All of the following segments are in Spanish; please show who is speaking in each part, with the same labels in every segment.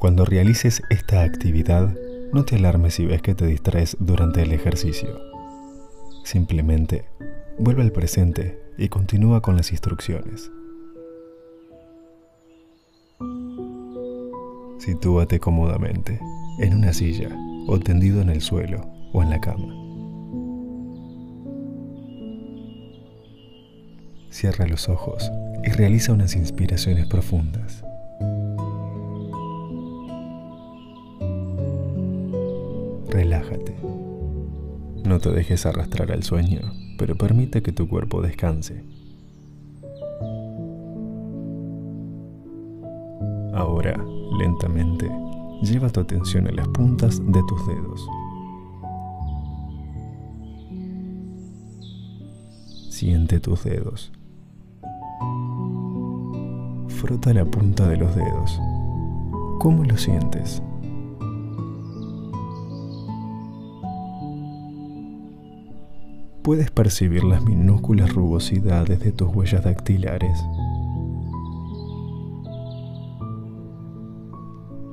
Speaker 1: Cuando realices esta actividad, no te alarmes si ves que te distraes durante el ejercicio. Simplemente vuelve al presente y continúa con las instrucciones. Sitúate cómodamente, en una silla o tendido en el suelo o en la cama. Cierra los ojos y realiza unas inspiraciones profundas. No te dejes arrastrar al sueño, pero permite que tu cuerpo descanse. Ahora, lentamente, lleva tu atención a las puntas de tus dedos. Siente tus dedos. Frota la punta de los dedos. ¿Cómo lo sientes? Puedes percibir las minúsculas rugosidades de tus huellas dactilares.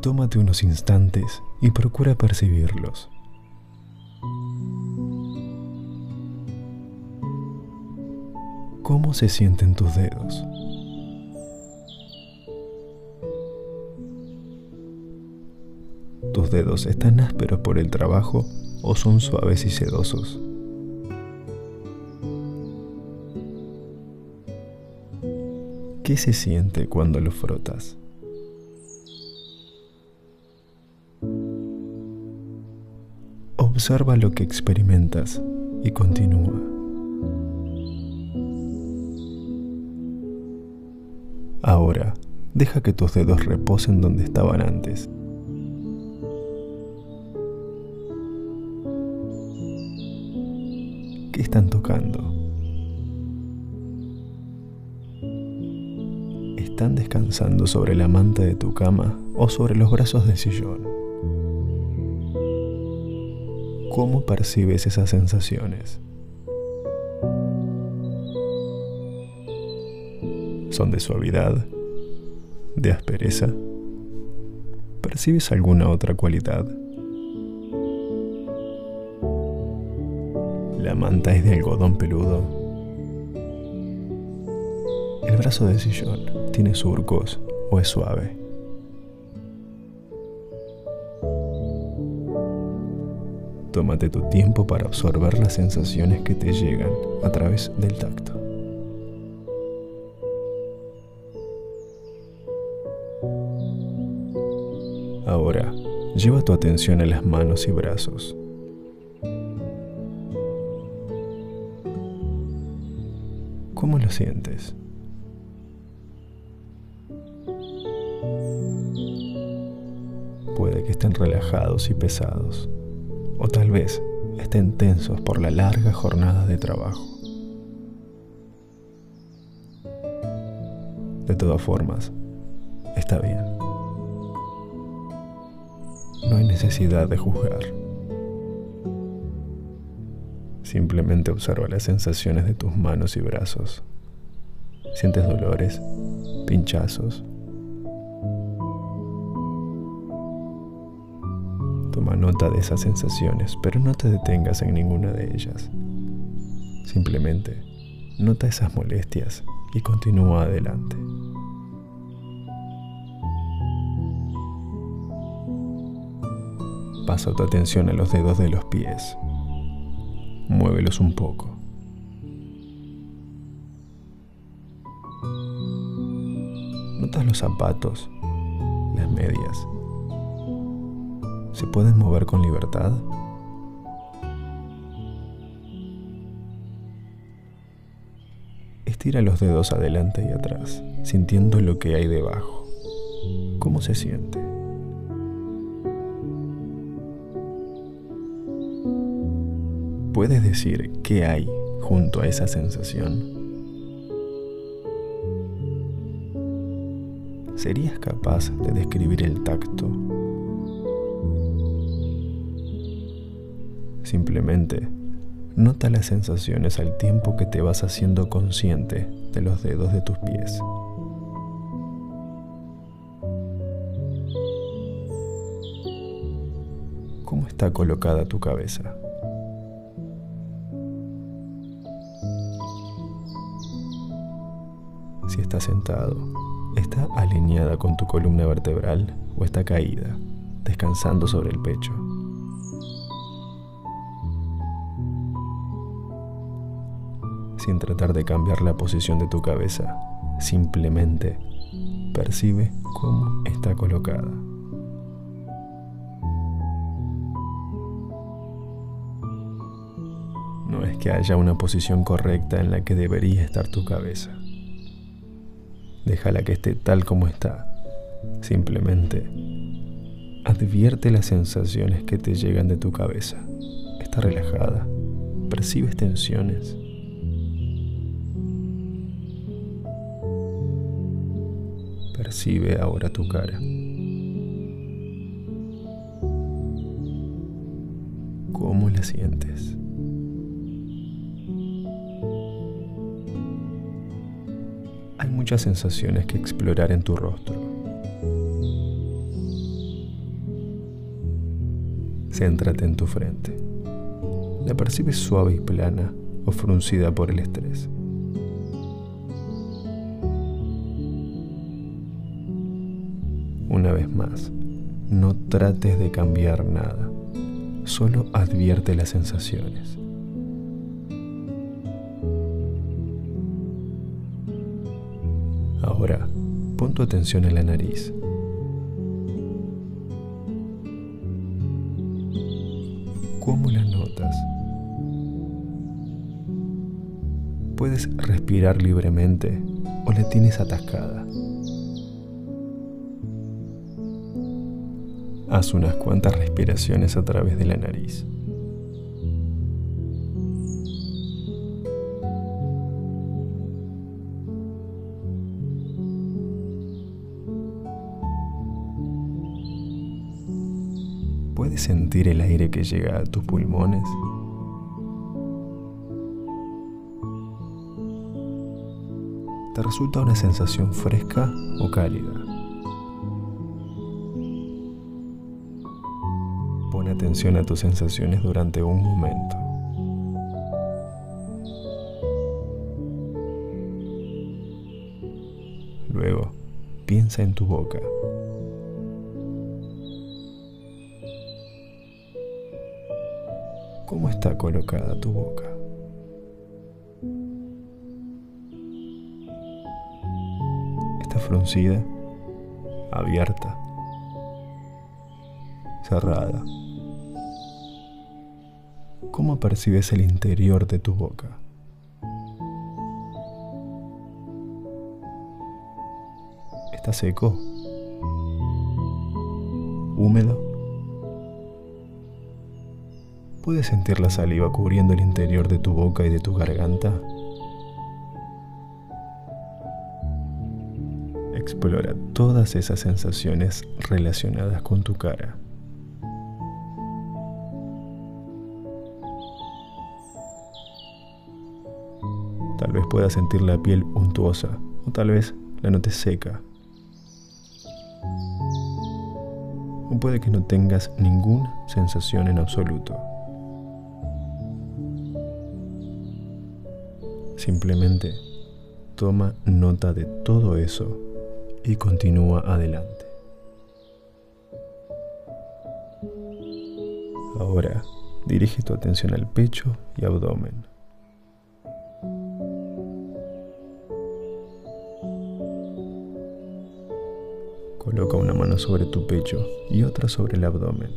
Speaker 1: Tómate unos instantes y procura percibirlos. ¿Cómo se sienten tus dedos? ¿Tus dedos están ásperos por el trabajo o son suaves y sedosos? ¿Qué se siente cuando lo frotas? Observa lo que experimentas y continúa. Ahora, deja que tus dedos reposen donde estaban antes. ¿Qué están tocando? Están descansando sobre la manta de tu cama o sobre los brazos del sillón. ¿Cómo percibes esas sensaciones? ¿Son de suavidad? ¿De aspereza? ¿Percibes alguna otra cualidad? ¿La manta es de algodón peludo? El brazo del sillón tiene surcos o es suave. Tómate tu tiempo para absorber las sensaciones que te llegan a través del tacto. Ahora, lleva tu atención a las manos y brazos. ¿Cómo lo sientes? Puede que estén relajados y pesados, o tal vez estén tensos por la larga jornada de trabajo. De todas formas, está bien. No hay necesidad de juzgar. Simplemente observa las sensaciones de tus manos y brazos. ¿Sientes dolores? ¿Pinchazos? Toma nota de esas sensaciones, pero no te detengas en ninguna de ellas. Simplemente nota esas molestias y continúa adelante. Pasa tu atención a los dedos de los pies. Muévelos un poco. Notas los zapatos, las medias, se pueden mover con libertad? Estira los dedos adelante y atrás, sintiendo lo que hay debajo. ¿Cómo se siente? ¿Puedes decir qué hay junto a esa sensación? ¿Serías capaz de describir el tacto Simplemente nota las sensaciones al tiempo que te vas haciendo consciente de los dedos de tus pies. ¿Cómo está colocada tu cabeza? Si está sentado, ¿está alineada con tu columna vertebral o está caída, descansando sobre el pecho? Sin tratar de cambiar la posición de tu cabeza, simplemente percibe cómo está colocada. No es que haya una posición correcta en la que debería estar tu cabeza. Déjala que esté tal como está. Simplemente advierte las sensaciones que te llegan de tu cabeza. Está relajada. Percibes tensiones. Percibe ahora tu cara. ¿Cómo la sientes? Hay muchas sensaciones que explorar en tu rostro. Céntrate en tu frente. La percibes suave y plana o fruncida por el estrés. Más, no trates de cambiar nada, solo advierte las sensaciones. Ahora, pon tu atención en la nariz. ¿Cómo la notas? ¿Puedes respirar libremente o la tienes atascada? Haz unas cuantas respiraciones a través de la nariz. ¿Puedes sentir el aire que llega a tus pulmones? ¿Te resulta una sensación fresca o cálida? Atención a tus sensaciones durante un momento. Luego, piensa en tu boca. ¿Cómo está colocada tu boca? ¿Está fruncida? ¿Abierta? ¿Cerrada? ¿Cómo percibes el interior de tu boca? ¿Está seco? ¿Húmedo? ¿Puedes sentir la saliva cubriendo el interior de tu boca y de tu garganta? Explora todas esas sensaciones relacionadas con tu cara. Puedas sentir la piel untuosa o tal vez la notes seca. O puede que no tengas ninguna sensación en absoluto. Simplemente toma nota de todo eso y continúa adelante. Ahora dirige tu atención al pecho y abdomen. Coloca una mano sobre tu pecho y otra sobre el abdomen.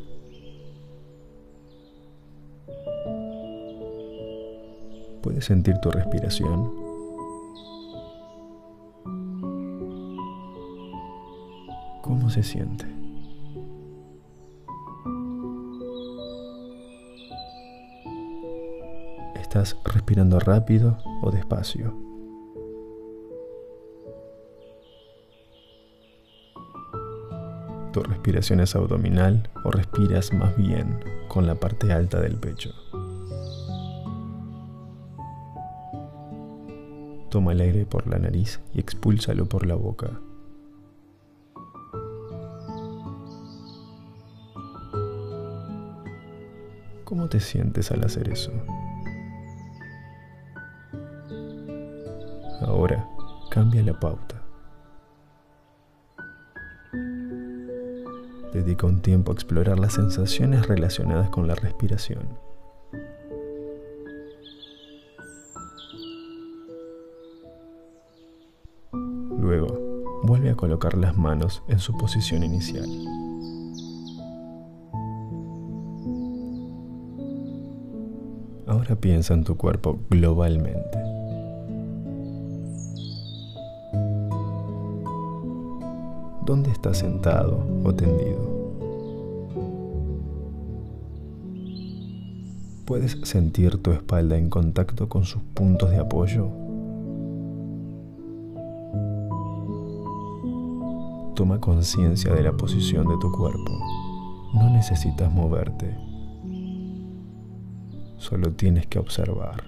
Speaker 1: ¿Puedes sentir tu respiración? ¿Cómo se siente? ¿Estás respirando rápido o despacio? ¿Tu respiración es abdominal o respiras más bien con la parte alta del pecho? Toma el aire por la nariz y expúlsalo por la boca. ¿Cómo te sientes al hacer eso? Ahora cambia la pauta. Dedica un tiempo a explorar las sensaciones relacionadas con la respiración. Luego, vuelve a colocar las manos en su posición inicial. Ahora piensa en tu cuerpo globalmente. ¿Dónde estás sentado o tendido? ¿Puedes sentir tu espalda en contacto con sus puntos de apoyo? Toma conciencia de la posición de tu cuerpo. No necesitas moverte. Solo tienes que observar.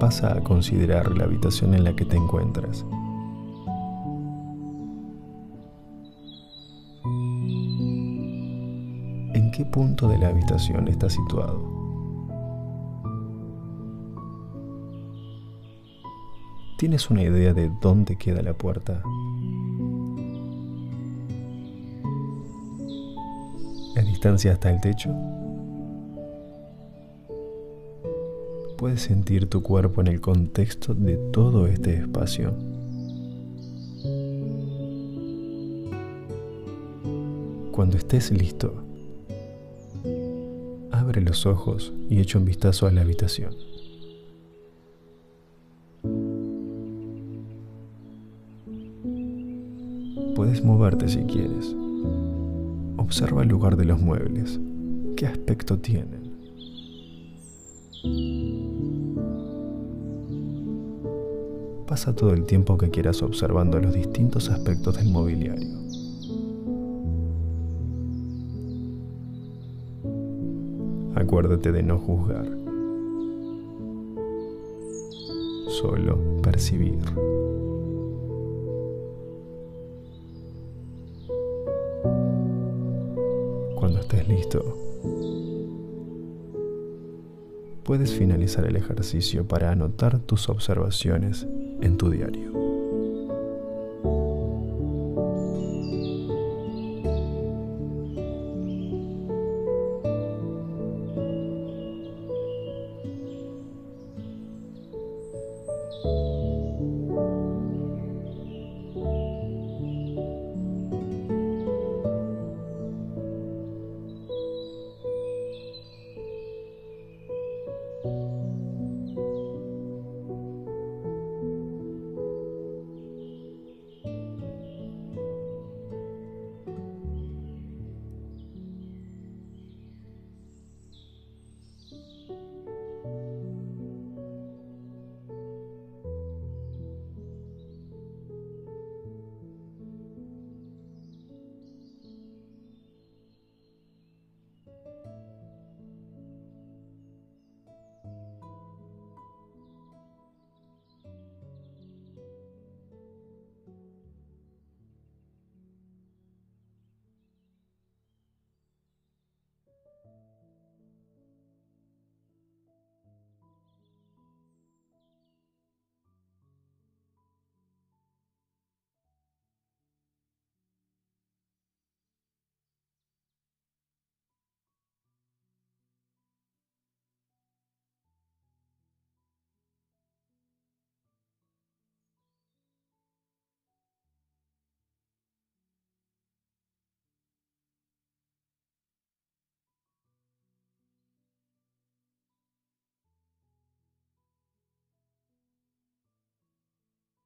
Speaker 1: Pasa a considerar la habitación en la que te encuentras. Qué punto de la habitación está situado? ¿Tienes una idea de dónde queda la puerta? ¿La distancia hasta el techo? Puedes sentir tu cuerpo en el contexto de todo este espacio. Cuando estés listo, los ojos y echa un vistazo a la habitación. Puedes moverte si quieres. Observa el lugar de los muebles. ¿Qué aspecto tienen? Pasa todo el tiempo que quieras observando los distintos aspectos del mobiliario. Acuérdate de no juzgar, solo percibir. Cuando estés listo, puedes finalizar el ejercicio para anotar tus observaciones en tu diario.